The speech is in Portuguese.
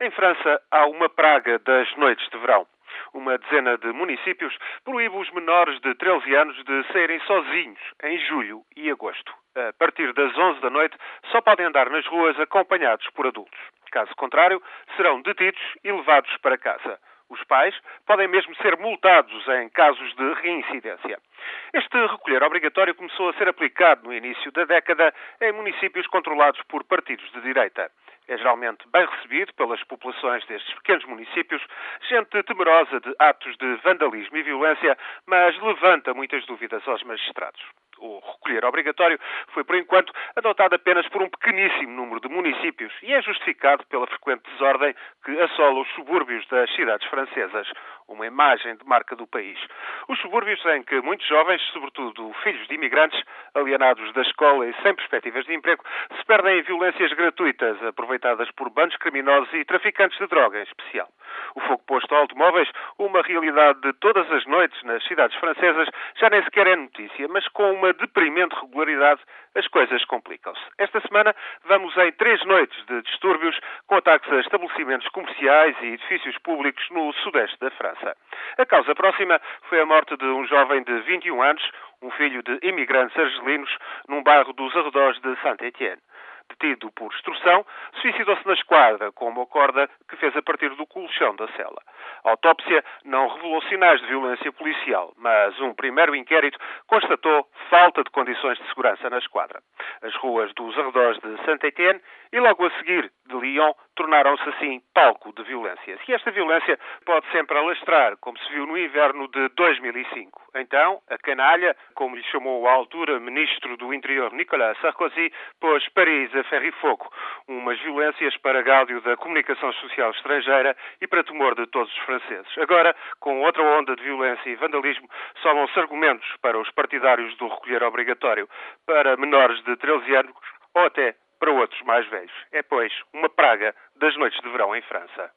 Em França há uma praga das noites de verão. Uma dezena de municípios proíbe os menores de 13 anos de saírem sozinhos em julho e agosto. A partir das 11 da noite só podem andar nas ruas acompanhados por adultos. Caso contrário, serão detidos e levados para casa. Os pais podem mesmo ser multados em casos de reincidência. Este recolher obrigatório começou a ser aplicado no início da década em municípios controlados por partidos de direita é geralmente bem recebido pelas populações destes pequenos municípios, gente temerosa de atos de vandalismo e violência, mas levanta muitas dúvidas aos magistrados. O recolher obrigatório foi, por enquanto, adotado apenas por um pequeníssimo número de municípios e é justificado pela frequente desordem que assola os subúrbios das cidades francesas, uma imagem de marca do país. Os subúrbios em que muitos jovens, sobretudo filhos de imigrantes, alienados da escola e sem perspectivas de emprego, se perdem em violências gratuitas, aproveitadas por bandos criminosos e traficantes de droga em especial. O fogo posto a automóveis, uma realidade de todas as noites nas cidades francesas, já nem sequer é notícia, mas com uma deprimente regularidade as coisas complicam-se. Esta semana vamos em três noites de distúrbios com ataques a estabelecimentos comerciais e edifícios públicos no sudeste da França. A causa próxima foi a morte de um jovem de 21 anos, um filho de imigrantes argelinos, num bairro dos arredores de Saint-Étienne detido por extorsão, suicidou-se na esquadra com uma corda colchão da cela. A autópsia não revelou sinais de violência policial, mas um primeiro inquérito constatou falta de condições de segurança na esquadra. As ruas dos arredores de Saint-Étienne e logo a seguir de Lyon tornaram-se assim palco de violência. E esta violência pode sempre alastrar, como se viu no inverno de 2005. Então, a canalha, como lhe chamou à altura ministro do Interior Nicolas Sarkozy, pôs Paris a ferro e fogo. Umas violências para gáudio da comunicação social estrangeira e para temor de todos os franceses. Agora, com outra onda de violência e vandalismo, somam-se argumentos para os partidários do recolher obrigatório para menores de 13 anos ou até para outros mais velhos. É, pois, uma praga das noites de verão em França.